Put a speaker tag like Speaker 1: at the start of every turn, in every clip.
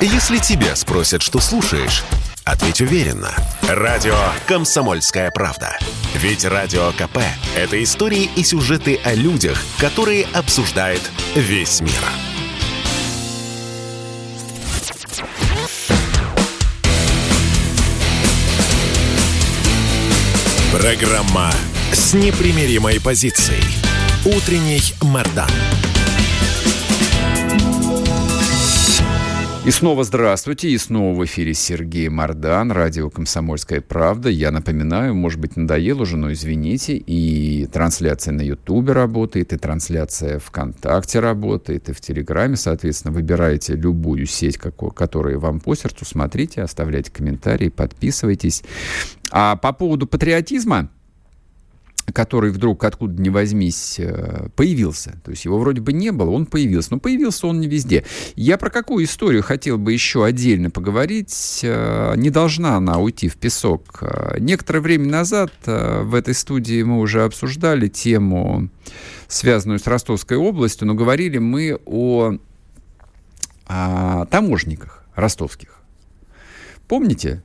Speaker 1: Если тебя спросят, что слушаешь, ответь уверенно. Радио «Комсомольская правда». Ведь Радио КП – это истории и сюжеты о людях, которые обсуждает весь мир. Программа с непримиримой позицией. Утренний Мордан.
Speaker 2: И снова здравствуйте, и снова в эфире Сергей Мордан, радио «Комсомольская правда». Я напоминаю, может быть, надоел уже, но извините, и трансляция на Ютубе работает, и трансляция ВКонтакте работает, и в Телеграме, соответственно, выбирайте любую сеть, какую, которая вам по сердцу, смотрите, оставляйте комментарии, подписывайтесь. А по поводу патриотизма, который вдруг откуда ни возьмись э, появился. То есть его вроде бы не было, он появился. Но появился он не везде. Я про какую историю хотел бы еще отдельно поговорить. Э, не должна она уйти в песок. Э, некоторое время назад в этой студии мы уже обсуждали тему, связанную с Ростовской областью, но говорили мы о, о таможниках ростовских. Помните,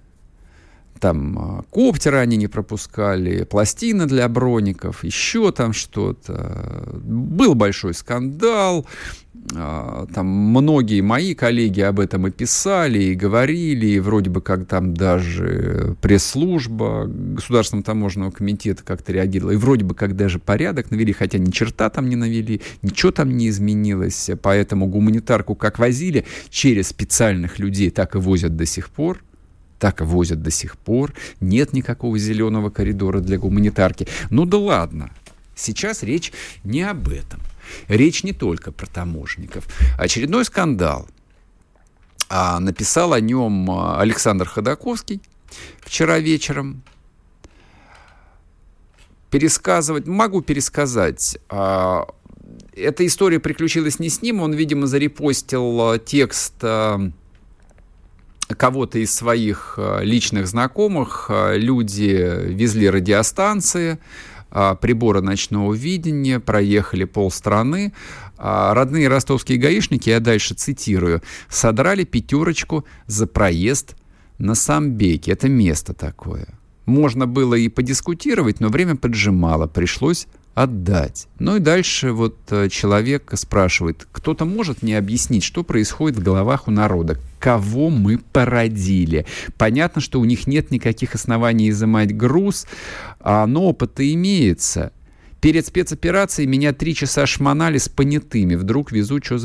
Speaker 2: там а, коптеры они не пропускали, пластины для броников, еще там что-то. Был большой скандал, а, там многие мои коллеги об этом и писали, и говорили, и вроде бы как там даже пресс-служба Государственного таможенного комитета как-то реагировала, и вроде бы как даже порядок навели, хотя ни черта там не навели, ничего там не изменилось, поэтому гуманитарку как возили через специальных людей, так и возят до сих пор, так возят до сих пор. Нет никакого зеленого коридора для гуманитарки. Ну да ладно. Сейчас речь не об этом. Речь не только про таможников. Очередной скандал. А, написал о нем а, Александр Ходаковский вчера вечером. Пересказывать, могу пересказать. А, эта история приключилась не с ним, он, видимо, зарепостил а, текст кого-то из своих э, личных знакомых э, люди везли радиостанции, э, приборы ночного видения, проехали полстраны. Родные ростовские гаишники, я дальше цитирую, содрали пятерочку за проезд на Самбеке. Это место такое. Можно было и подискутировать, но время поджимало, пришлось отдать. Ну и дальше вот э, человек спрашивает, кто-то может мне объяснить, что происходит в головах у народа? Кого мы породили? Понятно, что у них нет никаких оснований изымать груз, а, но опыт имеется. Перед спецоперацией меня три часа шмонали с понятыми. Вдруг везу, что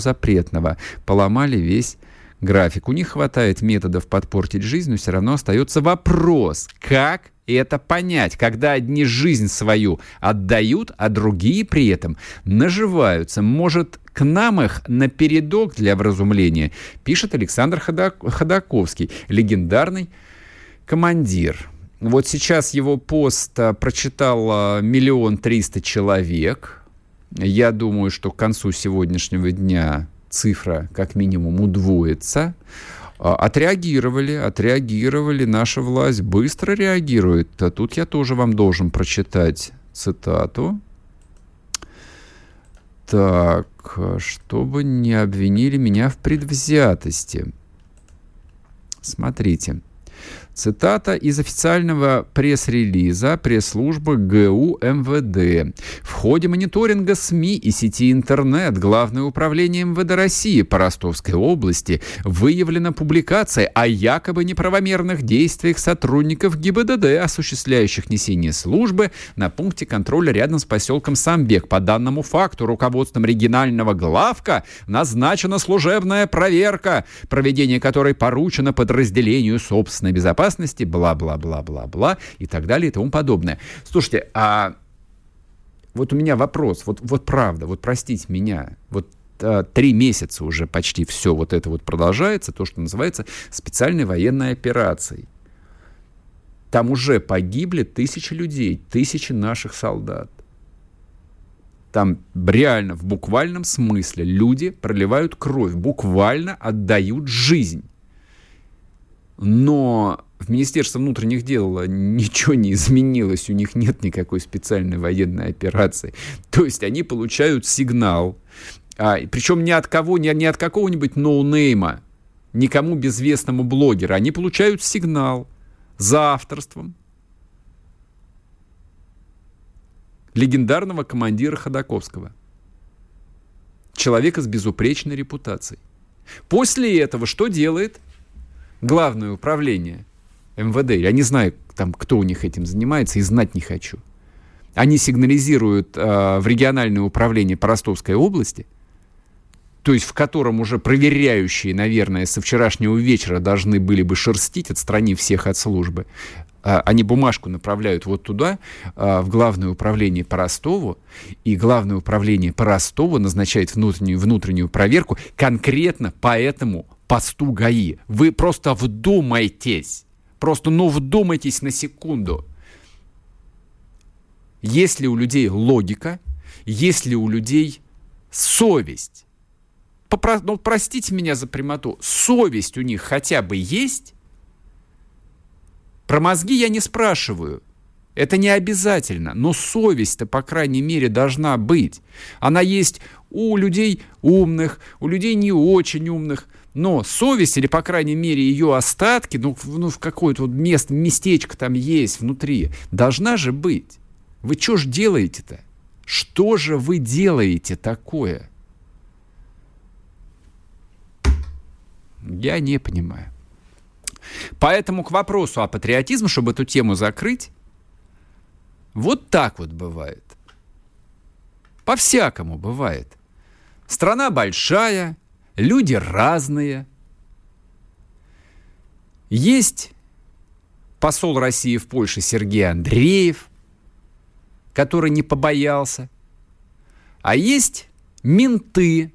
Speaker 2: запретного. Поломали весь график. У них хватает методов подпортить жизнь, но все равно остается вопрос, как это понять, когда одни жизнь свою отдают, а другие при этом наживаются. Может, к нам их на передок для вразумления, пишет Александр Ходаковский, легендарный командир. Вот сейчас его пост а, прочитал миллион триста человек. Я думаю, что к концу сегодняшнего дня цифра как минимум удвоится. А, отреагировали, отреагировали, наша власть быстро реагирует. А тут я тоже вам должен прочитать цитату. Так, чтобы не обвинили меня в предвзятости. Смотрите. Цитата из официального пресс-релиза пресс-службы ГУ МВД. В ходе мониторинга СМИ и сети интернет Главное управление МВД России по Ростовской области выявлена публикация о якобы неправомерных действиях сотрудников ГИБДД, осуществляющих несение службы на пункте контроля рядом с поселком Самбек. По данному факту руководством регионального главка назначена служебная проверка, проведение которой поручено подразделению собственной безопасности безопасности, бла-бла-бла-бла-бла и так далее и тому подобное. Слушайте, а вот у меня вопрос, вот, вот правда, вот простите меня, вот а, три месяца уже почти все вот это вот продолжается, то, что называется специальной военной операцией. Там уже погибли тысячи людей, тысячи наших солдат. Там реально, в буквальном смысле, люди проливают кровь, буквально отдают жизнь. Но в Министерстве внутренних дел ничего не изменилось, у них нет никакой специальной военной операции. То есть они получают сигнал, а, причем не от кого, не, не от какого-нибудь ноунейма, никому безвестному блогеру. Они получают сигнал за авторством легендарного командира Ходаковского. Человека с безупречной репутацией. После этого что делает главное управление МВД? Я не знаю, там, кто у них этим занимается, и знать не хочу. Они сигнализируют э, в региональное управление по Ростовской области, то есть в котором уже проверяющие, наверное, со вчерашнего вечера должны были бы шерстить, отстранив всех от службы. Э, они бумажку направляют вот туда, э, в Главное управление по Ростову, и Главное управление по Ростову назначает внутреннюю, внутреннюю проверку конкретно по этому посту ГАИ. Вы просто вдумайтесь. Просто, ну, вдумайтесь на секунду. Есть ли у людей логика, есть ли у людей совесть? Попро... Ну, простите меня за прямоту, совесть у них хотя бы есть? Про мозги я не спрашиваю. Это не обязательно, но совесть-то, по крайней мере, должна быть. Она есть у людей умных, у людей не очень умных, но совесть, или, по крайней мере, ее остатки, ну, ну в какое-то вот место, местечко там есть внутри, должна же быть. Вы что же делаете-то? Что же вы делаете такое? Я не понимаю. Поэтому к вопросу о патриотизме, чтобы эту тему закрыть, вот так вот бывает. По-всякому бывает. Страна большая, люди разные. Есть посол России в Польше Сергей Андреев, который не побоялся. А есть менты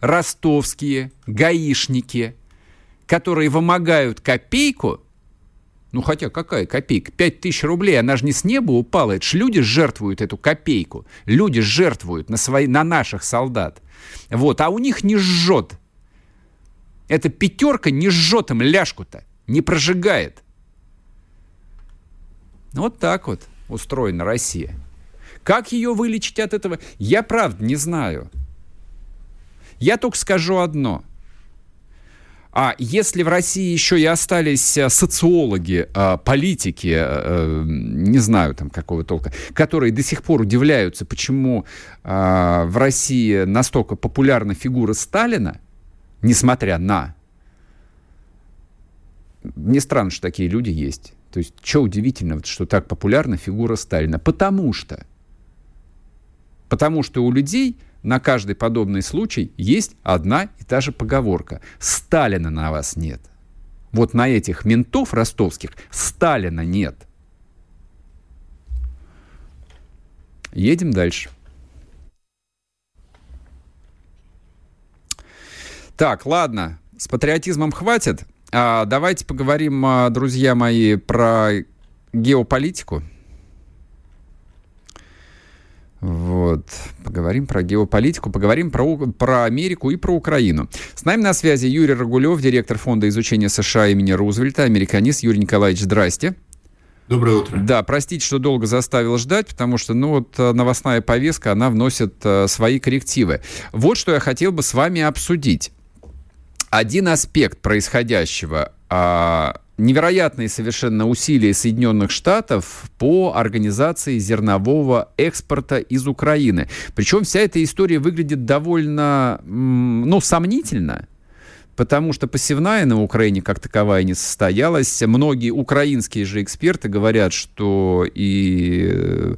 Speaker 2: ростовские, гаишники, которые вымогают копейку, ну хотя какая копейка? Пять тысяч рублей, она же не с неба упала. Это ж люди жертвуют эту копейку. Люди жертвуют на, свои, на наших солдат. Вот, а у них не жжет. Эта пятерка не жжет им ляжку-то, не прожигает. Вот так вот устроена Россия. Как ее вылечить от этого, я правда не знаю. Я только скажу одно. А если в России еще и остались э, социологи, э, политики, э, не знаю там какого толка, которые до сих пор удивляются, почему в России настолько популярна фигура Сталина, несмотря на... Мне странно, что такие люди есть. То есть, что удивительного, что так популярна фигура Сталина? Потому что, потому что у людей на каждый подобный случай есть одна и та же поговорка. Сталина на вас нет. Вот на этих ментов ростовских Сталина нет. Едем дальше. Так, ладно, с патриотизмом хватит. А, давайте поговорим, а, друзья мои, про геополитику. Вот. Поговорим про геополитику, поговорим про, про Америку и про Украину. С нами на связи Юрий Рагулев, директор Фонда изучения США имени Рузвельта, американист. Юрий Николаевич, здрасте.
Speaker 3: Доброе утро.
Speaker 2: Да, простите, что долго заставил ждать, потому что, ну, вот э, новостная повестка, она вносит э, свои коррективы. Вот что я хотел бы с вами обсудить один аспект происходящего, а, невероятные совершенно усилия Соединенных Штатов по организации зернового экспорта из Украины. Причем вся эта история выглядит довольно, ну, сомнительно потому что посевная на Украине как таковая не состоялась. Многие украинские же эксперты говорят, что и э,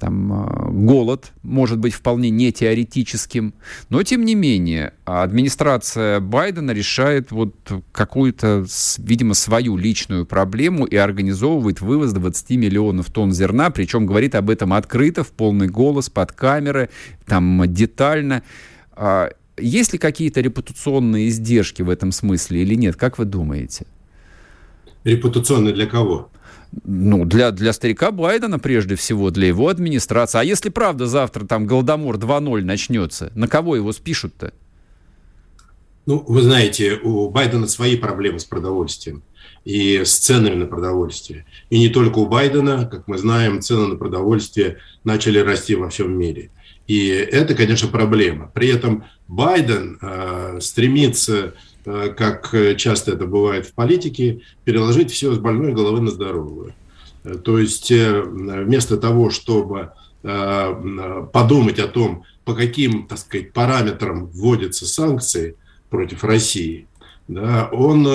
Speaker 2: там, э, голод может быть вполне не теоретическим. Но, тем не менее, администрация Байдена решает вот какую-то, видимо, свою личную проблему и организовывает вывоз 20 миллионов тонн зерна, причем говорит об этом открыто, в полный голос, под камеры, там детально. Есть ли какие-то репутационные издержки в этом смысле или нет? Как вы думаете?
Speaker 3: Репутационные для кого?
Speaker 2: Ну, для, для старика Байдена прежде всего, для его администрации. А если правда завтра там Голодомор 2.0 начнется, на кого его спишут-то?
Speaker 3: Ну, вы знаете, у Байдена свои проблемы с продовольствием и с ценами на продовольствие. И не только у Байдена, как мы знаем, цены на продовольствие начали расти во всем мире. И это, конечно, проблема. При этом Байден э, стремится как часто это бывает в политике, переложить все с больной головы на здоровую. То есть вместо того, чтобы подумать о том, по каким, так сказать, параметрам вводятся санкции против России, да, он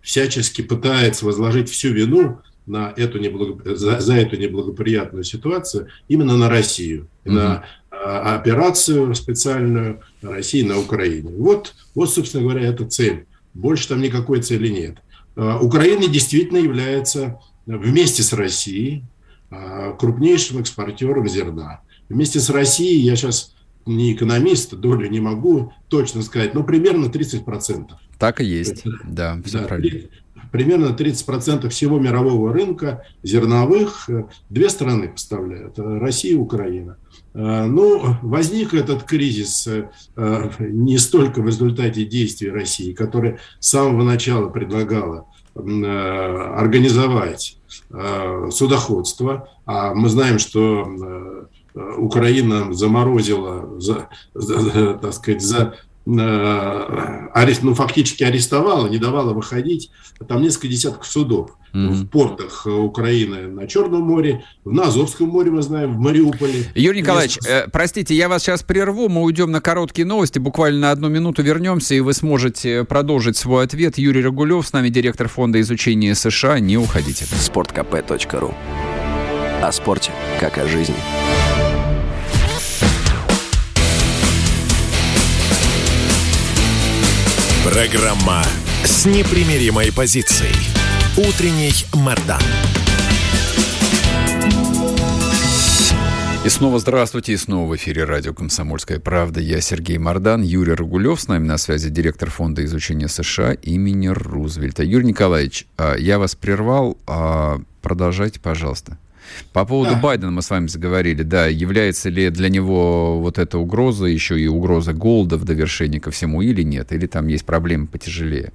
Speaker 3: всячески пытается возложить всю вину на эту неблагоп... за, за эту неблагоприятную ситуацию именно на Россию, mm-hmm. на операцию специальную России на Украине. Вот, вот, собственно говоря, эта цель. Больше там никакой цели нет. А, Украина действительно является вместе с Россией а, крупнейшим экспортером зерна. Вместе с Россией, я сейчас не экономист, долю не могу точно сказать, но примерно 30%.
Speaker 2: Так и есть, да, все да, правильно
Speaker 3: примерно 30% всего мирового рынка зерновых э, две страны поставляют, э, Россия и Украина. Э, ну, возник этот кризис не столько в результате действий России, которая с самого начала предлагала организовать судоходство, а мы знаем, что Украина заморозила, за, так сказать, за Э, арест, ну, фактически арестовала, не давала выходить. Там несколько десятков судов mm-hmm. в портах Украины на Черном море, на Азовском море, мы знаем, в Мариуполе.
Speaker 2: Юрий Николаевич, несколько... э, простите, я вас сейчас прерву, мы уйдем на короткие новости, буквально на одну минуту вернемся, и вы сможете продолжить свой ответ. Юрий Рагулев, с нами директор фонда изучения США, не уходите.
Speaker 1: Спорткп.ру О спорте, как о жизни. Программа с непримиримой позицией. Утренний Мордан.
Speaker 2: И снова здравствуйте, и снова в эфире радио «Комсомольская правда». Я Сергей Мордан, Юрий Рагулев, с нами на связи директор фонда изучения США имени Рузвельта. Юрий Николаевич, а, я вас прервал, а, продолжайте, пожалуйста. По поводу да. Байдена мы с вами заговорили, да, является ли для него вот эта угроза еще и угроза голода в довершении ко всему или нет, или там есть проблемы потяжелее?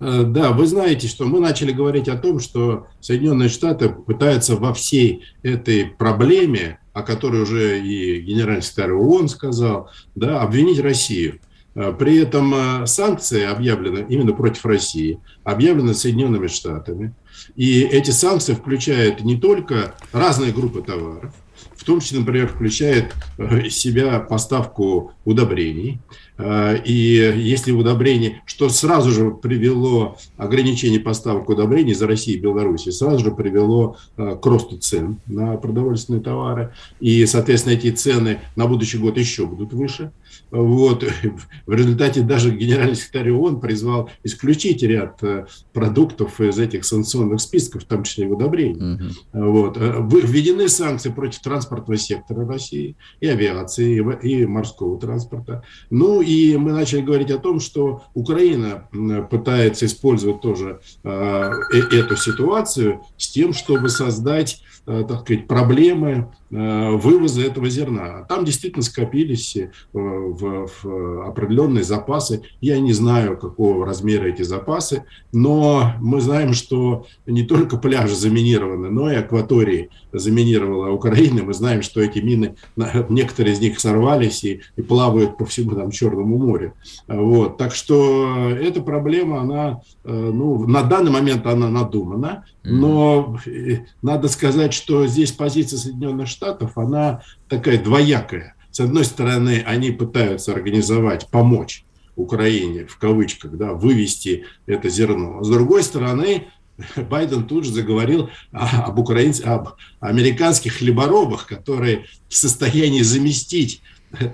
Speaker 3: Э, да, вы знаете, что мы начали говорить о том, что Соединенные Штаты пытаются во всей этой проблеме, о которой уже и генеральный секретарь ООН сказал, да, обвинить Россию. Э, при этом э, санкции объявлены именно против России, объявлены Соединенными Штатами. И эти санкции включают не только разные группы товаров, в том числе, например, включает э, себя поставку удобрений. Э, и если удобрение, что сразу же привело ограничение поставок удобрений за Россию и Белоруссию, сразу же привело э, к росту цен на продовольственные товары. И, соответственно, эти цены на будущий год еще будут выше. Вот. В результате даже генеральный секретарь ООН призвал исключить ряд продуктов из этих санкционных списков, в том числе и удобрений. Угу. Вот. Введены санкции против транспортного сектора России, и авиации, и морского транспорта. Ну и мы начали говорить о том, что Украина пытается использовать тоже э, эту ситуацию с тем, чтобы создать Э, так сказать, проблемы вывоза этого зерна. Там действительно скопились э, в, в определенные запасы. Я не знаю, какого размера эти запасы, но мы знаем, что не только пляжи заминированы, но и акватории заминировала Украина. Мы знаем, что эти мины, некоторые из них сорвались и, и плавают по всему там Черному морю. Вот. Так что эта проблема, она, ну, на данный момент она надумана, но надо сказать, что здесь позиция Соединенных Штатов, она такая двоякая. С одной стороны, они пытаются организовать, помочь Украине, в кавычках, да, вывести это зерно. С другой стороны, Байден тут же заговорил об, украинцах, об американских хлеборобах, которые в состоянии заместить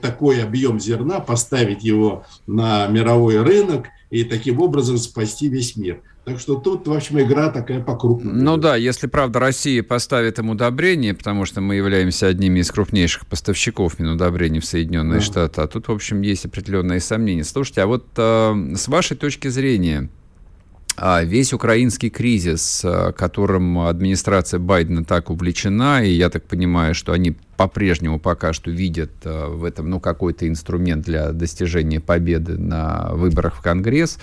Speaker 3: такой объем зерна, поставить его на мировой рынок и таким образом спасти весь мир. Так что тут, в общем, игра такая по крупному.
Speaker 2: Ну да, если, правда, Россия поставит им удобрение, потому что мы являемся одними из крупнейших поставщиков минудобрений в Соединенные да. Штаты, а тут, в общем, есть определенные сомнения. Слушайте, а вот э, с вашей точки зрения, весь украинский кризис, э, которым администрация Байдена так увлечена, и я так понимаю, что они по-прежнему пока что видят э, в этом ну, какой-то инструмент для достижения победы на выборах в Конгресс,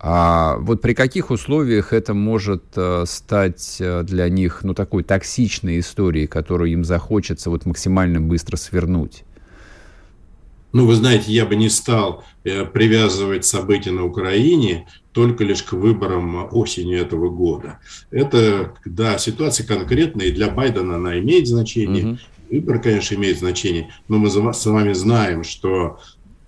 Speaker 2: а вот при каких условиях это может э, стать для них, ну, такой токсичной историей, которую им захочется вот максимально быстро свернуть?
Speaker 3: Ну, вы знаете, я бы не стал привязывать события на Украине только лишь к выборам осенью этого года. Это, да, ситуация конкретная, и для Байдена она имеет значение, угу. Выбор, конечно, имеет значение, но мы с вами знаем, что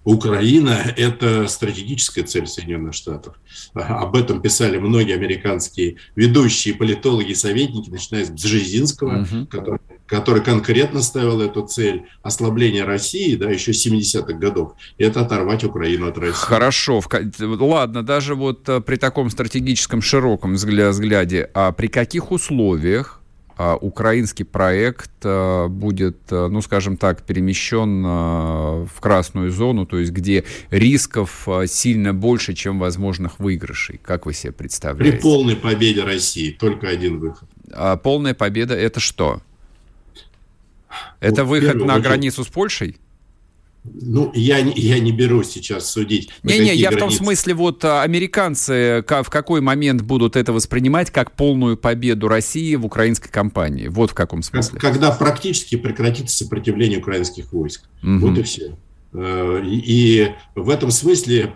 Speaker 3: Украина – это стратегическая цель Соединенных Штатов. Об этом писали многие американские ведущие политологи и советники, начиная с Бжезинского, угу. который, который конкретно ставил эту цель ослабления России, да, еще 70-х годов, и это оторвать Украину от России.
Speaker 2: Хорошо. Ладно, даже вот э, при таком стратегическом широком взгляде, а при каких условиях а, украинский проект а, будет, а, ну, скажем так, перемещен в красную зону, то есть где рисков сильно больше, чем возможных выигрышей. Как вы себе представляете?
Speaker 3: При полной победе России только один выход.
Speaker 2: А полная победа – это что? Это вот выход на границу с Польшей?
Speaker 3: Ну, я, я не беру сейчас судить.
Speaker 2: Не-не, я границы. в том смысле, вот а, американцы в какой момент будут это воспринимать как полную победу России в украинской кампании? Вот в каком смысле.
Speaker 3: Когда практически прекратится сопротивление украинских войск. Угу. Вот и все. Э, и в этом смысле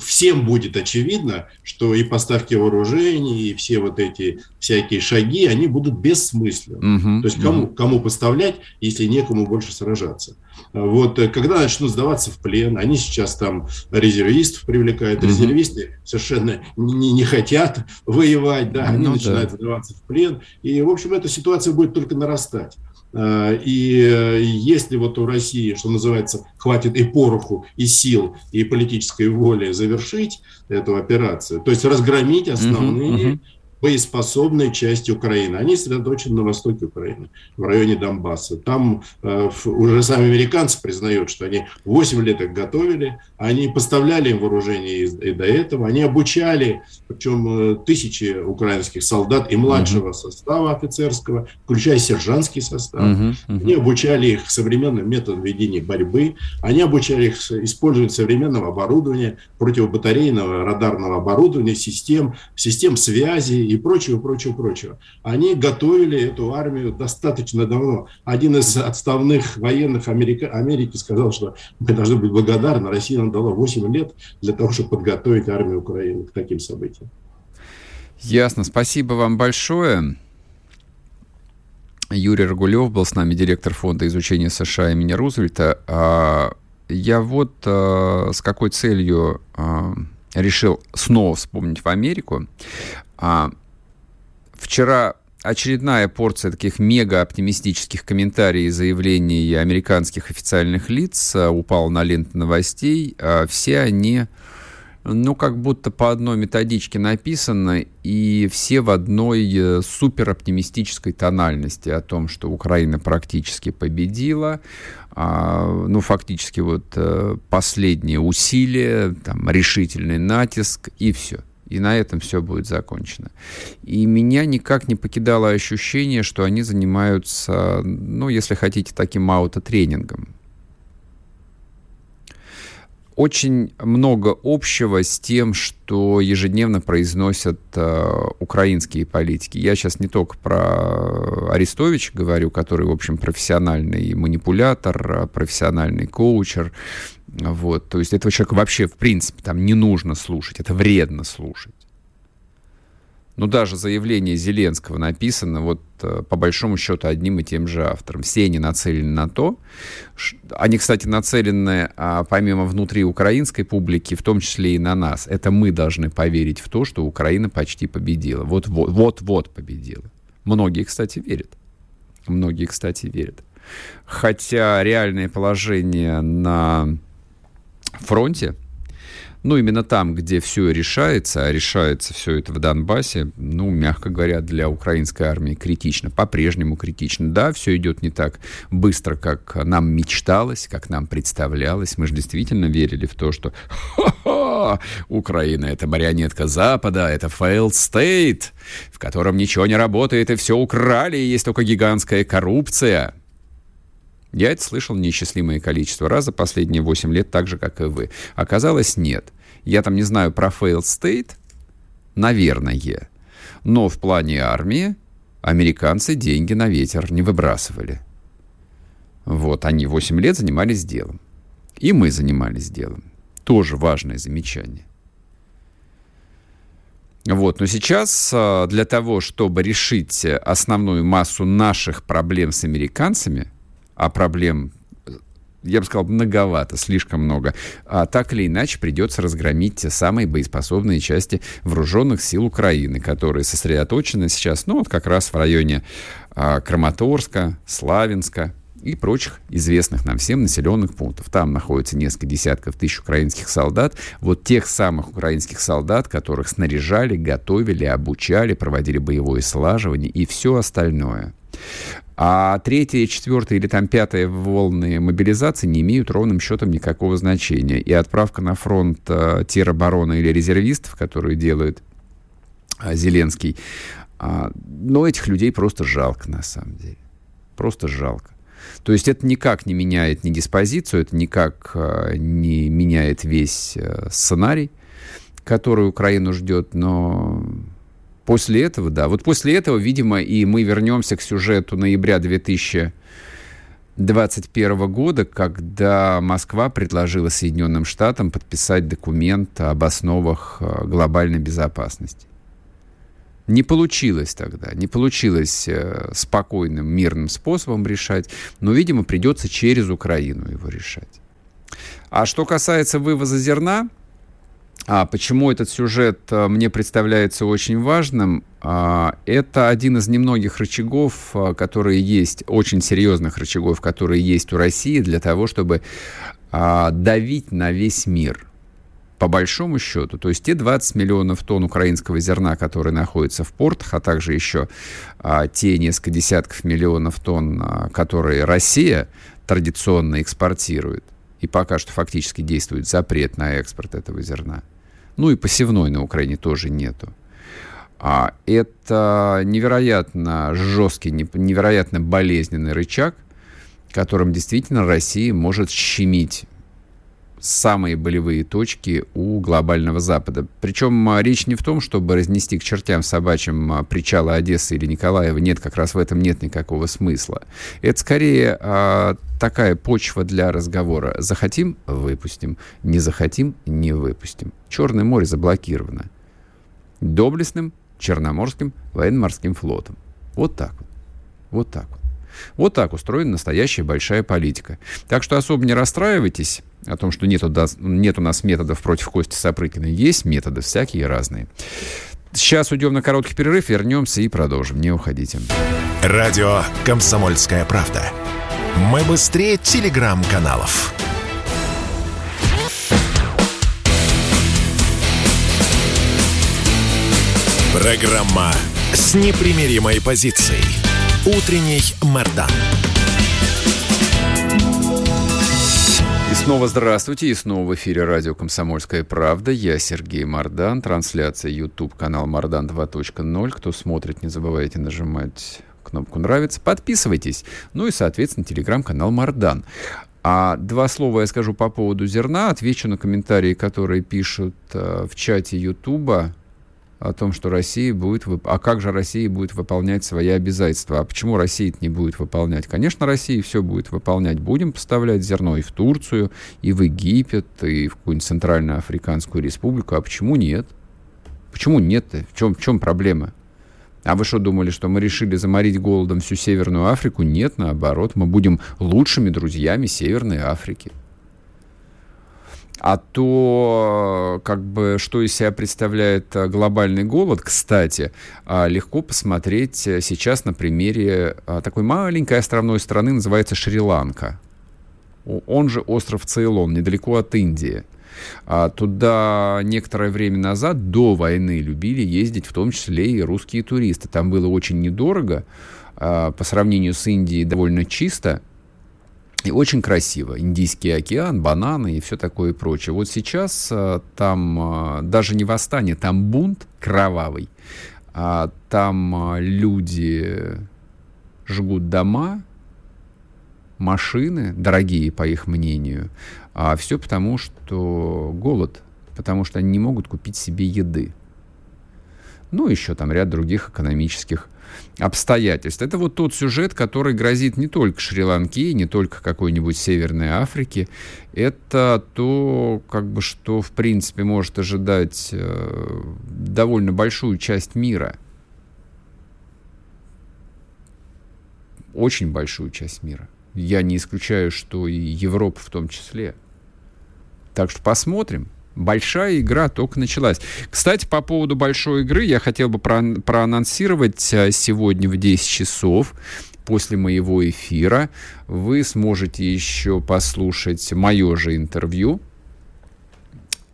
Speaker 3: всем будет очевидно, что и поставки вооружений, и все вот эти всякие шаги, они будут бессмысленны. Угу, То есть кому, угу. кому поставлять, если некому больше сражаться. Вот э, когда начнут сдаваться в плен, они сейчас там резервистов привлекают, угу. резервисты совершенно не, не хотят воевать, да, они ну, начинают да. сдаваться в плен. И, в общем, эта ситуация будет только нарастать. Э, и э, если вот у России, что называется, хватит и пороху, и сил, и политической воли завершить эту операцию, то есть разгромить основные uh-huh, uh-huh боеспособной части Украины. Они сосредоточены на востоке Украины, в районе Донбасса. Там э, уже сами американцы признают, что они 8 лет их готовили, они поставляли им вооружение и, и до этого, они обучали, причем э, тысячи украинских солдат и младшего uh-huh. состава офицерского, включая сержантский состав. Uh-huh, uh-huh. Они обучали их современным методам ведения борьбы, они обучали их использовать современного оборудования, противобатарейного радарного оборудования, систем, систем связи и прочего, прочего, прочего. Они готовили эту армию достаточно давно. Один из отставных военных Америка, Америки сказал, что мы должны быть благодарны, Россия нам дала 8 лет для того, чтобы подготовить армию Украины к таким событиям.
Speaker 2: Ясно. Спасибо вам большое. Юрий Рогулев был с нами, директор фонда изучения США имени Рузвельта. А, я вот а, с какой целью а, решил снова вспомнить в Америку. Вчера очередная порция таких мега-оптимистических комментариев и заявлений американских официальных лиц а, упала на ленту новостей. А, все они, ну, как будто по одной методичке написаны, и все в одной э, супероптимистической тональности о том, что Украина практически победила, а, ну, фактически вот э, последние усилия, там, решительный натиск, и все и на этом все будет закончено. И меня никак не покидало ощущение, что они занимаются, ну, если хотите, таким аутотренингом. Очень много общего с тем, что ежедневно произносят э, украинские политики. Я сейчас не только про Арестовича говорю, который, в общем, профессиональный манипулятор, профессиональный коучер, вот, то есть этого человека вообще, в принципе, там не нужно слушать, это вредно слушать. Ну, даже заявление Зеленского написано вот э, по большому счету одним и тем же автором. Все они нацелены на то, они, кстати, нацелены а, помимо внутри украинской публики, в том числе и на нас. Это мы должны поверить в то, что Украина почти победила. Вот-вот победила. Многие, кстати, верят. Многие, кстати, верят. Хотя реальное положение на фронте, ну, именно там, где все решается, а решается все это в Донбассе, ну, мягко говоря, для украинской армии критично, по-прежнему критично. Да, все идет не так быстро, как нам мечталось, как нам представлялось. Мы же действительно верили в то, что Украина — это марионетка Запада, это failed state, в котором ничего не работает, и все украли, и есть только гигантская коррупция. Я это слышал неисчислимое количество раз за последние 8 лет, так же, как и вы. Оказалось, нет. Я там не знаю про failed state, наверное. Но в плане армии американцы деньги на ветер не выбрасывали. Вот, они 8 лет занимались делом. И мы занимались делом. Тоже важное замечание. Вот. Но сейчас а, для того, чтобы решить основную массу наших проблем с американцами, а проблем я бы сказал, многовато, слишком много. А так или иначе придется разгромить те самые боеспособные части вооруженных сил Украины, которые сосредоточены сейчас, ну, вот как раз в районе а, Краматорска, Славянска, и прочих известных нам всем населенных пунктов. Там находится несколько десятков тысяч украинских солдат. Вот тех самых украинских солдат, которых снаряжали, готовили, обучали, проводили боевое слаживание и все остальное. А третья, четвертая или там пятая волны мобилизации не имеют ровным счетом никакого значения. И отправка на фронт э, теробороны или резервистов, которые делают э, Зеленский, э, но этих людей просто жалко на самом деле. Просто жалко. То есть это никак не меняет ни диспозицию, это никак э, не меняет весь э, сценарий, который Украину ждет, но После этого, да. Вот после этого, видимо, и мы вернемся к сюжету ноября 2021 года, когда Москва предложила Соединенным Штатам подписать документ об основах э, глобальной безопасности. Не получилось тогда, не получилось э, спокойным, мирным способом решать, но, видимо, придется через Украину его решать. А что касается вывоза зерна, а почему этот сюжет а, мне представляется очень важным? А, это один из немногих рычагов, а, которые есть, очень серьезных рычагов, которые есть у России для того, чтобы а, давить на весь мир. По большому счету, то есть те 20 миллионов тонн украинского зерна, которые находятся в портах, а также еще а, те несколько десятков миллионов тонн, которые Россия традиционно экспортирует, и пока что фактически действует запрет на экспорт этого зерна – ну и посевной на Украине тоже нету. А это невероятно жесткий, невероятно болезненный рычаг, которым действительно Россия может щемить самые болевые точки у глобального Запада. Причем а, речь не в том, чтобы разнести к чертям собачьим а, причалы Одессы или Николаева. Нет, как раз в этом нет никакого смысла. Это скорее а, такая почва для разговора. Захотим – выпустим. Не захотим – не выпустим. Черное море заблокировано. Доблестным Черноморским военно-морским флотом. Вот так вот. Вот так вот. Вот так устроена настоящая большая политика. Так что особо не расстраивайтесь о том, что нет, нет у нас методов против Кости Сапрыкина. Есть методы всякие разные. Сейчас уйдем на короткий перерыв, вернемся и продолжим. Не уходите.
Speaker 1: Радио «Комсомольская правда». Мы быстрее телеграм-каналов. Программа с непримиримой позицией. Утренний Мордан.
Speaker 2: И снова здравствуйте, и снова в эфире радио «Комсомольская правда». Я Сергей Мордан, трансляция YouTube канал Мордан 2.0. Кто смотрит, не забывайте нажимать кнопку «Нравится», подписывайтесь. Ну и, соответственно, телеграм-канал Мордан. А два слова я скажу по поводу зерна, отвечу на комментарии, которые пишут э, в чате Ютуба о том, что Россия будет... А как же Россия будет выполнять свои обязательства? А почему Россия это не будет выполнять? Конечно, Россия все будет выполнять. Будем поставлять зерно и в Турцию, и в Египет, и в какую-нибудь Центральную Африканскую Республику. А почему нет? Почему нет-то? В чем, в чем проблема? А вы что думали, что мы решили заморить голодом всю Северную Африку? Нет, наоборот, мы будем лучшими друзьями Северной Африки. А то, как бы, что из себя представляет э, глобальный голод, кстати, а, легко посмотреть э, сейчас на примере такой маленькой островной страны, называется Шри-Ланка. Он же остров Цейлон, недалеко от Индии. А туда некоторое время назад, до войны, любили ездить в том числе и русские туристы. Там было очень недорого, по сравнению с Индией довольно чисто, и очень красиво. Индийский океан, бананы и все такое прочее. Вот сейчас а, там а, даже не восстание, там бунт кровавый. А, там а, люди жгут дома, машины, дорогие, по их мнению. А все потому, что голод, потому что они не могут купить себе еды. Ну, еще там ряд других экономических обстоятельств. Это вот тот сюжет, который грозит не только Шри-Ланке, не только какой-нибудь Северной Африке. Это то, как бы, что, в принципе, может ожидать э, довольно большую часть мира. Очень большую часть мира. Я не исключаю, что и Европа в том числе. Так что посмотрим. Большая игра только началась. Кстати, по поводу большой игры я хотел бы про проанонсировать э, сегодня в 10 часов после моего эфира вы сможете еще послушать мое же интервью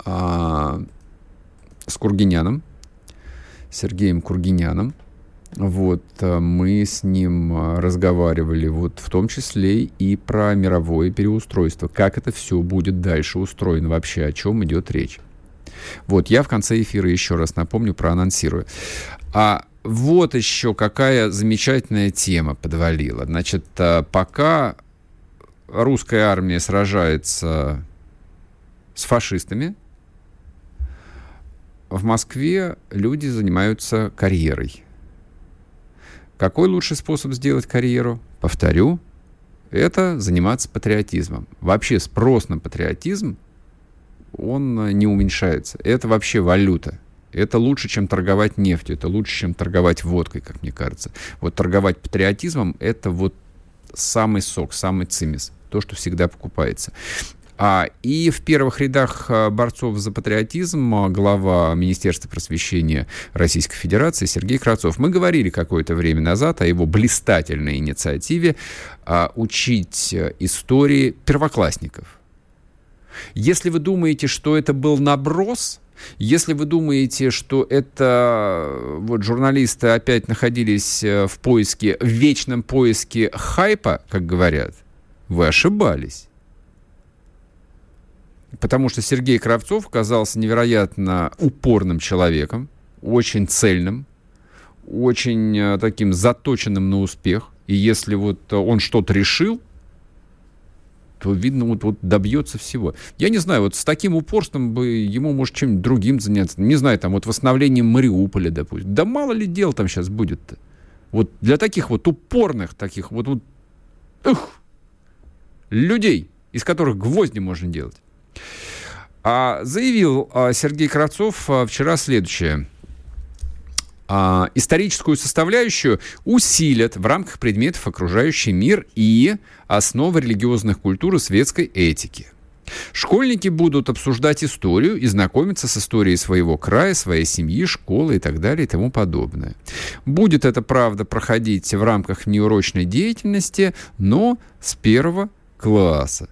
Speaker 2: а, с Кургиняном, Сергеем Кургиняном. Вот, э, мы с ним э, разговаривали вот в том числе и про мировое переустройство, как это все будет дальше устроено вообще, о чем идет речь. Вот, я в конце эфира еще раз напомню, проанонсирую. А вот еще какая замечательная тема подвалила. Значит, э, пока русская армия сражается с фашистами, в Москве люди занимаются карьерой. Какой лучший способ сделать карьеру? Повторю, это заниматься патриотизмом. Вообще спрос на патриотизм, он не уменьшается. Это вообще валюта. Это лучше, чем торговать нефтью, это лучше, чем торговать водкой, как мне кажется. Вот торговать патриотизмом – это вот самый сок, самый цимис, то, что всегда покупается. А, и в первых рядах а, борцов за патриотизм а, глава Министерства просвещения Российской Федерации Сергей Кравцов. Мы говорили какое-то время назад о его блистательной инициативе учить э, истории первоклассников. Если вы думаете, что это был наброс, если вы думаете, что это э, вот журналисты опять находились э, в поиске, в вечном поиске хайпа, как говорят, вы ошибались потому что Сергей Кравцов оказался невероятно упорным человеком, очень цельным, очень э, таким заточенным на успех. И если вот он что-то решил, то, видно, вот, вот добьется всего. Я не знаю, вот с таким упорством бы ему, может, чем-нибудь другим заняться. Не знаю, там, вот восстановлением Мариуполя, допустим. Да мало ли дел там сейчас будет-то. Вот для таких вот упорных, таких вот, вот ух, людей, из которых гвозди можно делать. А, заявил а, Сергей Кравцов а, вчера следующее. Историческую составляющую усилят в рамках предметов окружающий мир и основы религиозных культур и светской этики. Школьники будут обсуждать историю и знакомиться с историей своего края, своей семьи, школы и так далее и тому подобное. Будет это, правда, проходить в рамках неурочной деятельности, но с первого класса.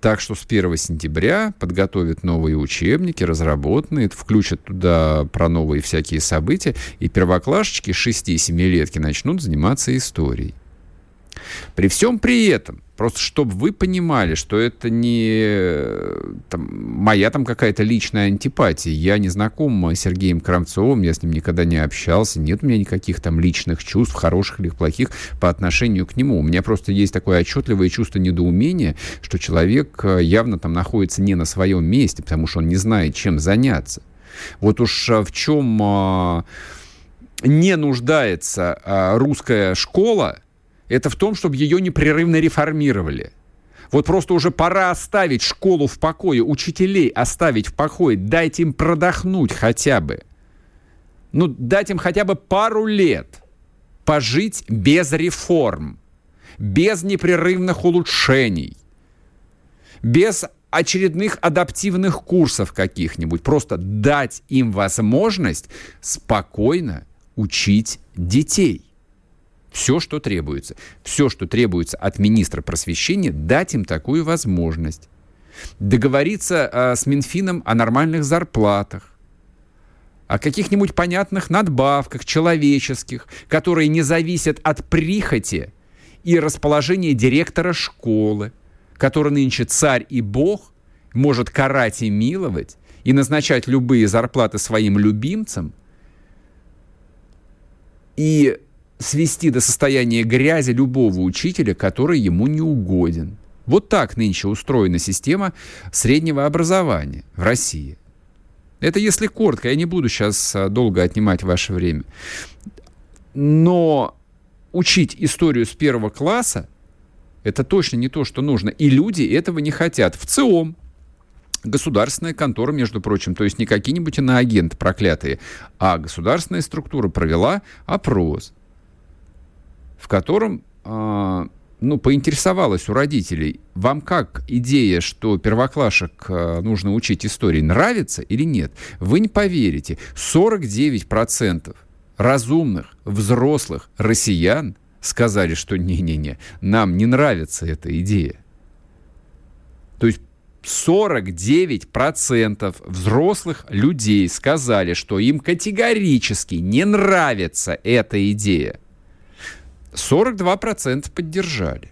Speaker 2: Так что с 1 сентября подготовят новые учебники, разработанные, включат туда про новые всякие события, и первоклашечки 6-7-летки начнут заниматься историей. При всем при этом Просто чтобы вы понимали, что это не там, моя там какая-то личная антипатия. Я не знаком с Сергеем Крамцовым, я с ним никогда не общался. Нет у меня никаких там личных чувств, хороших или плохих, по отношению к нему. У меня просто есть такое отчетливое чувство недоумения, что человек э, явно там находится не на своем месте, потому что он не знает, чем заняться. Вот уж э, в чем э, не нуждается русская школа, это в том, чтобы ее непрерывно реформировали. Вот просто уже пора оставить школу в покое, учителей оставить в покое, дайте им продохнуть хотя бы. Ну, дать им хотя бы пару лет пожить без реформ, без непрерывных улучшений, без очередных адаптивных курсов каких-нибудь. Просто дать им возможность спокойно учить детей. Все, что требуется. Все, что требуется от министра просвещения, дать им такую возможность. Договориться а, с Минфином о нормальных зарплатах, о каких-нибудь понятных надбавках человеческих, которые не зависят от прихоти и расположения директора школы, который нынче царь и бог может карать и миловать и назначать любые зарплаты своим любимцам, и свести до состояния грязи любого учителя, который ему не угоден. Вот так нынче устроена система среднего образования в России. Это если коротко, я не буду сейчас а, долго отнимать ваше время. Но учить историю с первого класса это точно не то, что нужно. И люди этого не хотят. В ЦИОМ, государственная контора, между прочим, то есть не какие-нибудь иноагенты проклятые, а государственная структура провела опрос, в котором э, ну, поинтересовалась у родителей, вам как идея, что первоклашек э, нужно учить истории, нравится или нет? Вы не поверите, 49% разумных, взрослых россиян сказали, что не-не-не, нам не нравится эта идея. То есть 49% взрослых людей сказали, что им категорически не нравится эта идея. 42% поддержали.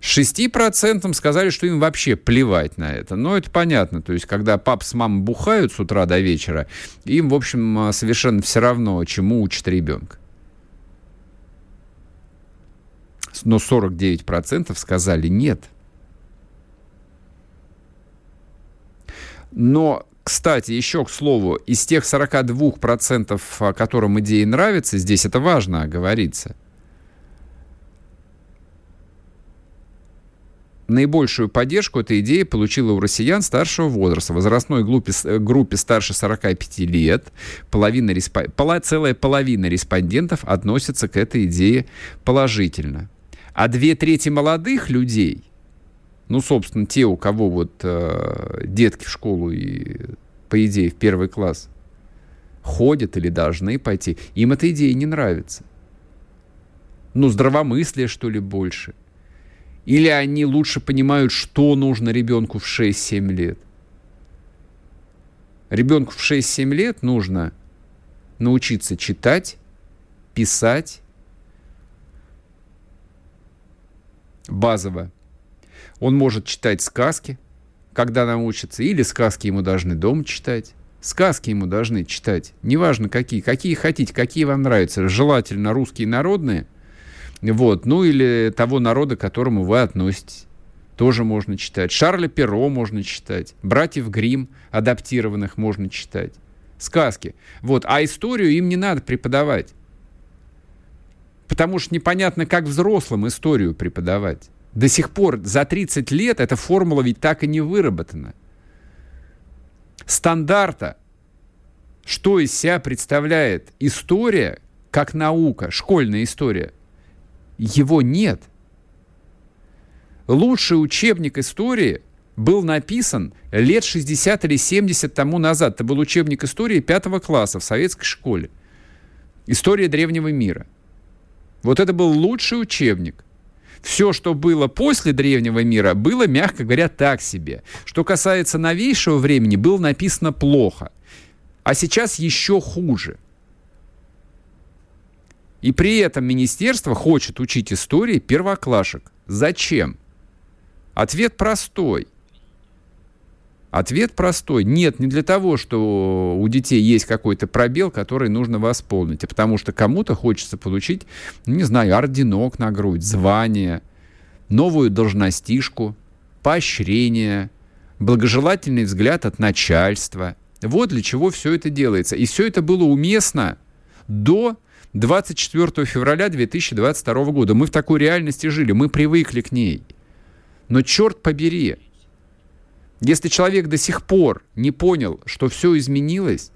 Speaker 2: 6% сказали, что им вообще плевать на это. Но это понятно. То есть, когда пап с мамой бухают с утра до вечера, им, в общем, совершенно все равно, чему учат ребенка. Но 49% сказали нет. Но, кстати, еще к слову, из тех 42%, которым идеи нравятся, здесь это важно оговориться, наибольшую поддержку эта идея получила у россиян старшего возраста. Возрастной группе, группе старше 45 лет половина, пола, целая половина респондентов относится к этой идее положительно. А две трети молодых людей – ну, собственно, те, у кого вот э, детки в школу и, по идее, в первый класс ходят или должны пойти, им эта идея не нравится. Ну, здравомыслие, что ли, больше. Или они лучше понимают, что нужно ребенку в 6-7 лет. Ребенку в 6-7 лет нужно научиться читать, писать, базово он может читать сказки, когда научится, или сказки ему должны дома читать. Сказки ему должны читать, неважно какие, какие хотите, какие вам нравятся, желательно русские народные, вот, ну или того народа, к которому вы относитесь. Тоже можно читать. Шарля Перо можно читать. Братьев Грим адаптированных можно читать. Сказки. Вот. А историю им не надо преподавать. Потому что непонятно, как взрослым историю преподавать. До сих пор за 30 лет эта формула ведь так и не выработана. Стандарта, что из себя представляет история, как наука, школьная история, его нет. Лучший учебник истории был написан лет 60 или 70 тому назад. Это был учебник истории пятого класса в советской школе. История древнего мира. Вот это был лучший учебник – все, что было после древнего мира, было, мягко говоря, так себе. Что касается новейшего времени, было написано плохо. А сейчас еще хуже. И при этом министерство хочет учить истории первоклашек. Зачем? Ответ простой. Ответ простой. Нет, не для того, что у детей есть какой-то пробел, который нужно восполнить, а потому что кому-то хочется получить, ну, не знаю, орденок на грудь, звание, новую должностишку, поощрение, благожелательный взгляд от начальства. Вот для чего все это делается. И все это было уместно до 24 февраля 2022 года. Мы в такой реальности жили, мы привыкли к ней. Но черт побери, если человек до сих пор не понял, что все изменилось,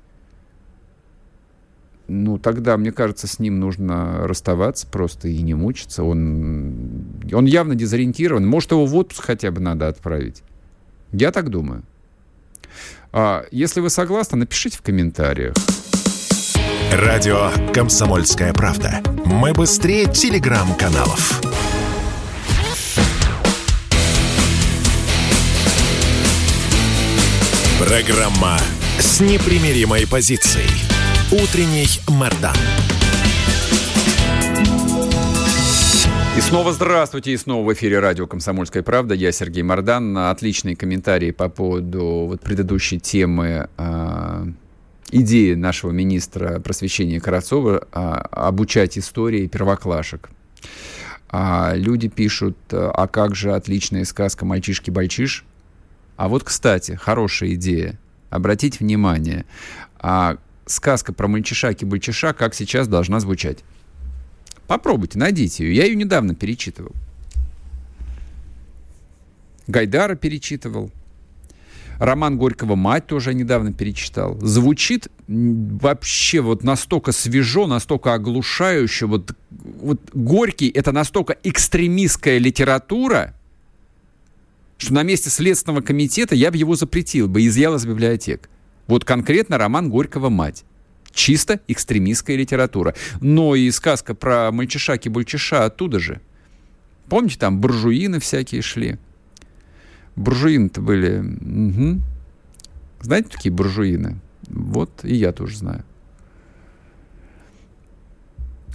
Speaker 2: ну, тогда, мне кажется, с ним нужно расставаться просто и не мучиться. Он, он явно дезориентирован. Может, его в отпуск хотя бы надо отправить. Я так думаю. А, если вы согласны, напишите в комментариях.
Speaker 1: Радио «Комсомольская правда». Мы быстрее телеграм-каналов. Программа с непримиримой позицией. Утренний Мордан.
Speaker 2: И снова здравствуйте, и снова в эфире радио «Комсомольская правда». Я Сергей Мордан. Отличные комментарии по поводу вот предыдущей темы э, идеи нашего министра просвещения Карацова э, обучать истории первоклашек. А люди пишут, а как же отличная сказка «Мальчишки-бальчиш»? А вот, кстати, хорошая идея. Обратите внимание, а сказка про мальчиша-кибальчиша как сейчас должна звучать? Попробуйте, найдите ее. Я ее недавно перечитывал. Гайдара перечитывал. Роман Горького «Мать» тоже недавно перечитал. Звучит вообще вот настолько свежо, настолько оглушающе. Вот, вот Горький — это настолько экстремистская литература, что на месте Следственного комитета я бы его запретил, бы изъял из библиотек. Вот конкретно роман Горького «Мать». Чисто экстремистская литература. Но и сказка про мальчиша-кибульчиша оттуда же. Помните, там буржуины всякие шли? Буржуины-то были... Угу. Знаете, такие буржуины? Вот, и я тоже знаю.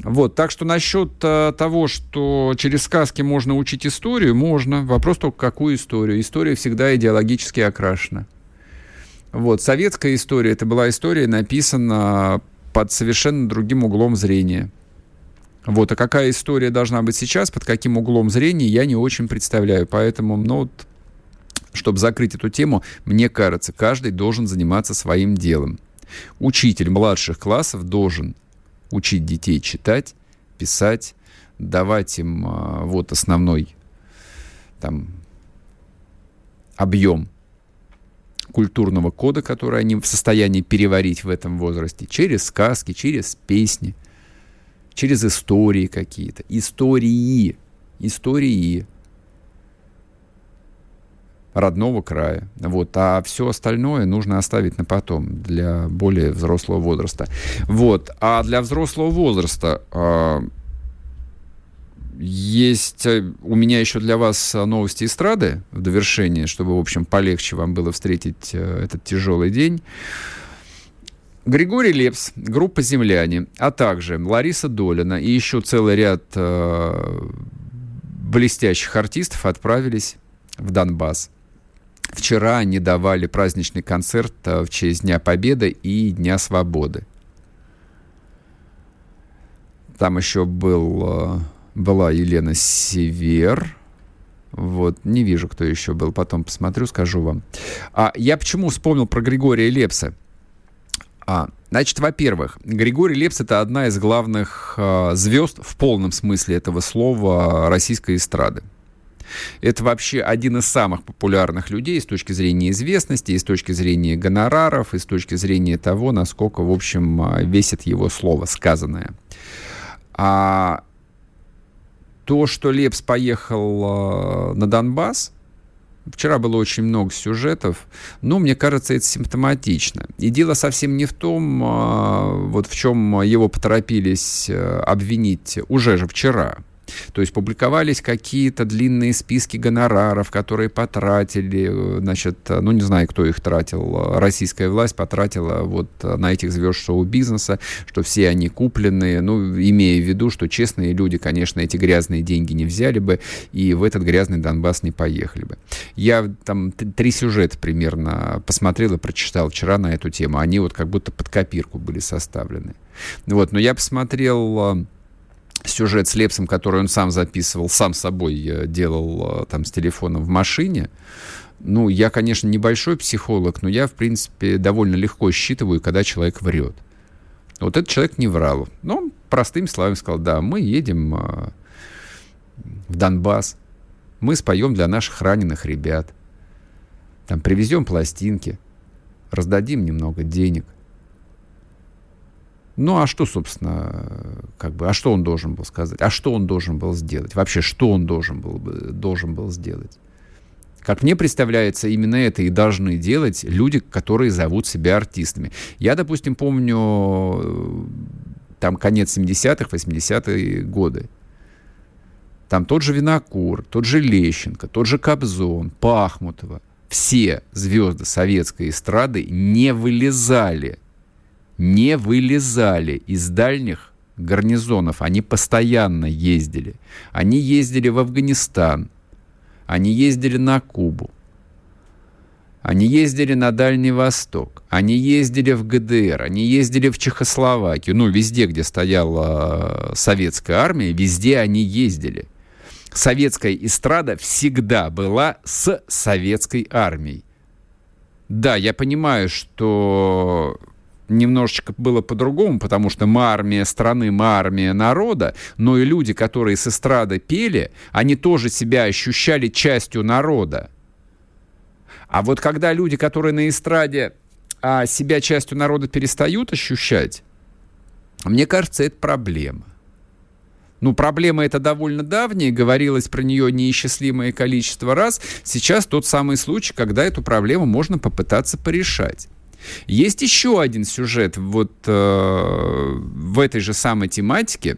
Speaker 2: Вот, так что насчет э, того, что через сказки можно учить историю, можно. Вопрос только, какую историю. История всегда идеологически окрашена. Вот, советская история, это была история, написана под совершенно другим углом зрения. Вот, а какая история должна быть сейчас, под каким углом зрения, я не очень представляю. Поэтому, ну, вот, чтобы закрыть эту тему, мне кажется, каждый должен заниматься своим делом. Учитель младших классов должен учить детей читать, писать, давать им а, вот основной там объем культурного кода, который они в состоянии переварить в этом возрасте, через сказки, через песни, через истории какие-то. Истории. Истории родного края. Вот. А все остальное нужно оставить на потом, для более взрослого возраста. Вот. А для взрослого возраста э, есть э, у меня еще для вас новости эстрады в довершение, чтобы, в общем, полегче вам было встретить э, этот тяжелый день. Григорий Лепс, группа «Земляне», а также Лариса Долина и еще целый ряд э, блестящих артистов отправились в Донбасс. Вчера они давали праздничный концерт э, в честь Дня Победы и Дня Свободы. Там еще был, э, была Елена Север. Вот, не вижу, кто еще был. Потом посмотрю, скажу вам. А я почему вспомнил про Григория Лепса? А, значит, во-первых, Григорий Лепс это одна из главных э, звезд в полном смысле этого слова российской эстрады. Это вообще один из самых популярных людей с точки зрения известности, и с точки зрения гонораров, и с точки зрения того, насколько, в общем, а, весит его слово сказанное. А то, что Лепс поехал а, на Донбасс, Вчера было очень много сюжетов, но мне кажется, это симптоматично. И дело совсем не в том, а, вот в чем его поторопились обвинить уже же вчера. То есть публиковались какие-то длинные списки гонораров, которые потратили, значит, ну не знаю, кто их тратил, российская власть потратила вот на этих звезд шоу-бизнеса, что все они купленные, ну, имея в виду, что честные люди, конечно, эти грязные деньги не взяли бы и в этот грязный Донбасс не поехали бы. Я там три сюжета примерно посмотрел и прочитал вчера на эту тему. Они вот как будто под копирку были составлены. Вот, но я посмотрел сюжет с Лепсом, который он сам записывал, сам собой э, делал э, там с телефона в машине. Ну, я, конечно, небольшой психолог, но я, в принципе, довольно легко считываю, когда человек врет. Вот этот человек не врал. Но он простыми словами сказал, да, мы едем э, в Донбасс, мы споем для наших раненых ребят, там привезем пластинки, раздадим немного денег – ну, а что, собственно, как бы, а что он должен был сказать? А что он должен был сделать? Вообще, что он должен был, должен был сделать? Как мне представляется, именно это и должны делать люди, которые зовут себя артистами. Я, допустим, помню там конец 70-х, 80-е годы. Там тот же Винокур, тот же Лещенко, тот же Кобзон, Пахмутова. Все звезды советской эстрады не вылезали не вылезали из дальних гарнизонов. Они постоянно ездили. Они ездили в Афганистан. Они ездили на Кубу. Они ездили на Дальний Восток, они ездили в ГДР, они ездили в Чехословакию, ну, везде, где стояла советская армия, везде они ездили. Советская эстрада всегда была с советской армией. Да, я понимаю, что немножечко было по-другому, потому что мы армия страны, мы армия народа, но и люди, которые с эстрады пели, они тоже себя ощущали частью народа. А вот когда люди, которые на эстраде а, себя частью народа перестают ощущать, мне кажется, это проблема. Ну, проблема эта довольно давняя, говорилось про нее неисчислимое количество раз. Сейчас тот самый случай, когда эту проблему можно попытаться порешать. Есть еще один сюжет вот э, в этой же самой тематике.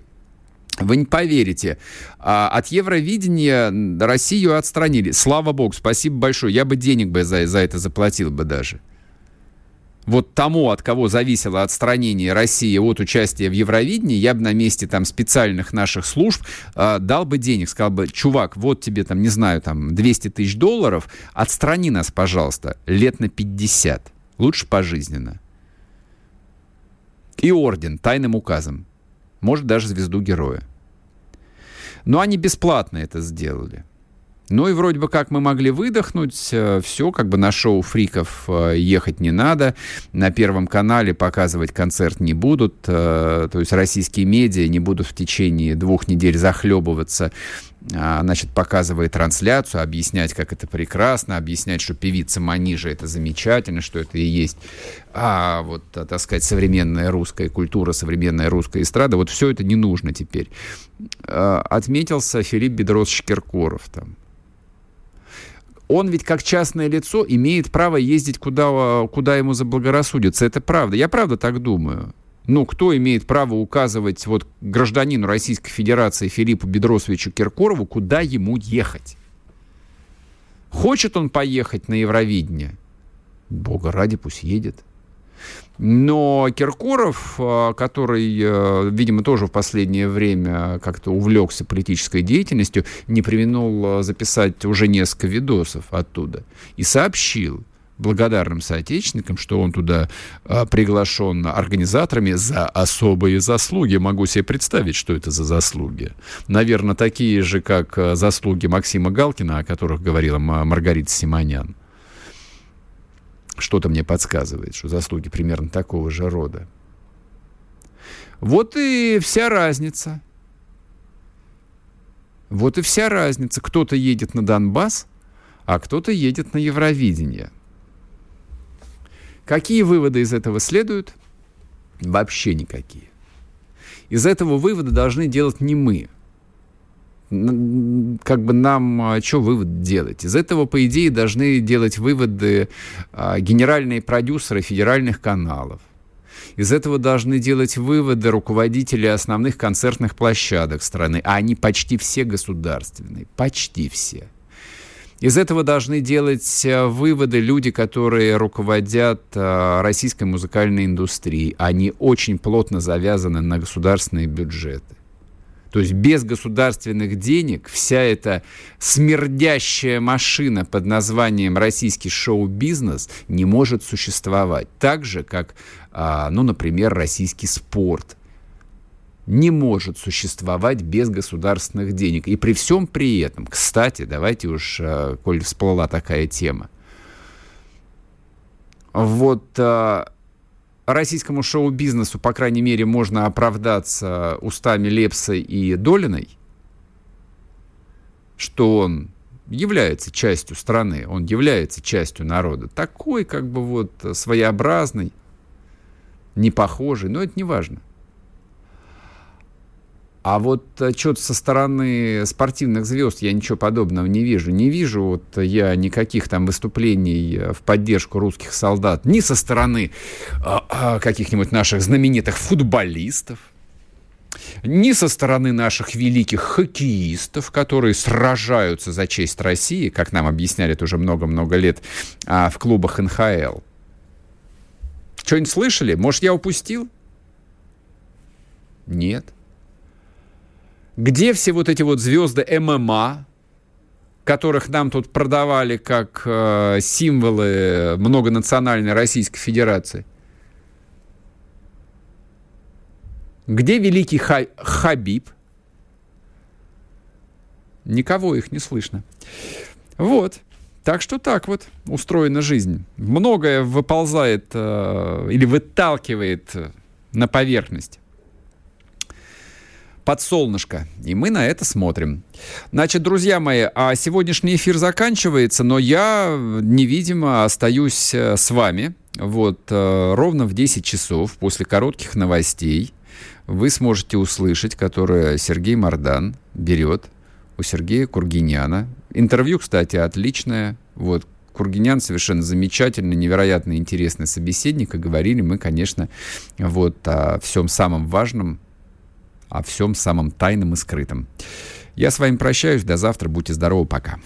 Speaker 2: Вы не поверите, а, от Евровидения Россию отстранили. Слава богу, спасибо большое. Я бы денег бы за, за это заплатил бы даже вот тому, от кого зависело отстранение России от участия в Евровидении, я бы на месте там специальных наших служб э, дал бы денег, сказал бы, чувак, вот тебе там, не знаю, там 200 тысяч долларов, отстрани нас, пожалуйста, лет на 50, лучше пожизненно. И орден тайным указом, может даже звезду героя. Но они бесплатно это сделали. Ну и вроде бы как мы могли выдохнуть, э, все, как бы на шоу фриков э, ехать не надо, на Первом канале показывать концерт не будут, э, то есть российские медиа не будут в течение двух недель захлебываться значит, показывая трансляцию, объяснять, как это прекрасно, объяснять, что певица Манижа это замечательно, что это и есть, а вот, так сказать, современная русская культура, современная русская эстрада, вот все это не нужно теперь. Отметился Филипп Бедрос-Шкиркоров там он ведь как частное лицо имеет право ездить куда, куда ему заблагорассудится. Это правда. Я правда так думаю. Ну, кто имеет право указывать вот гражданину Российской Федерации Филиппу Бедросовичу Киркорову, куда ему ехать? Хочет он поехать на Евровидение? Бога ради, пусть едет. Но Киркоров, а, который, э, видимо, тоже в последнее время как-то увлекся политической деятельностью, не применил э, записать уже несколько видосов оттуда и сообщил благодарным соотечественникам, что он туда а, приглашен организаторами за особые заслуги. Могу себе представить, что это за заслуги. Наверное, такие же, как э, заслуги Максима Галкина, о которых говорила Маргарита Симонян. Что-то мне подсказывает, что заслуги примерно такого же рода. Вот и вся разница. Вот и вся разница. Кто-то едет на Донбасс, а кто-то едет на Евровидение. Какие выводы из этого следуют? Вообще никакие. Из этого вывода должны делать не мы, как бы нам а, что вывод делать? Из этого, по идее, должны делать выводы а, генеральные продюсеры федеральных каналов. Из этого должны делать выводы руководители основных концертных площадок страны, а они почти все государственные, почти все. Из этого должны делать а, выводы люди, которые руководят российской музыкальной индустрией. Они очень плотно завязаны на государственные бюджеты. То есть без государственных денег вся эта смердящая машина под названием российский шоу-бизнес не может существовать. Так же, как, а, ну, например, российский спорт не может существовать без государственных денег. И при всем при этом, кстати, давайте уж, а, коль всплыла такая тема, вот а, российскому шоу-бизнесу, по крайней мере, можно оправдаться устами Лепса и Долиной, что он является частью страны, он является частью народа. Такой, как бы вот своеобразный, непохожий, но это не важно. А вот э, что-то со стороны спортивных звезд я ничего подобного не вижу. Не вижу вот я никаких там выступлений э, в поддержку русских солдат ни со стороны а, а, каких-нибудь наших знаменитых футболистов, ни со стороны наших великих хоккеистов, которые сражаются за честь России, как нам объясняли уже много-много лет а, в клубах НХЛ. Что-нибудь слышали? Может, я упустил? Нет. Где все вот эти вот звезды ММА, которых нам тут продавали как э, символы многонациональной Российской Федерации? Где великий ха Хабиб? Никого их не слышно. Вот. Так что так вот устроена жизнь. Многое выползает э, или выталкивает на поверхность под солнышко. И мы на это смотрим. Значит, друзья мои, а сегодняшний эфир заканчивается, но я невидимо остаюсь э, с вами. Вот э, ровно в 10 часов после коротких новостей вы сможете услышать, которое Сергей Мардан берет у Сергея Кургиняна. Интервью, кстати, отличное. Вот, Кургинян совершенно замечательный, невероятно интересный собеседник, и говорили мы, конечно, вот о всем самом важном, о всем самом тайном и скрытом. Я с вами прощаюсь, до завтра, будьте здоровы, пока.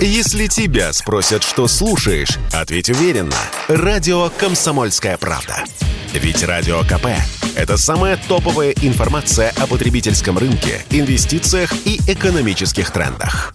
Speaker 1: Если тебя спросят, что слушаешь, ответь уверенно. Радио «Комсомольская правда». Ведь Радио КП – это самая топовая информация о потребительском рынке, инвестициях и экономических трендах.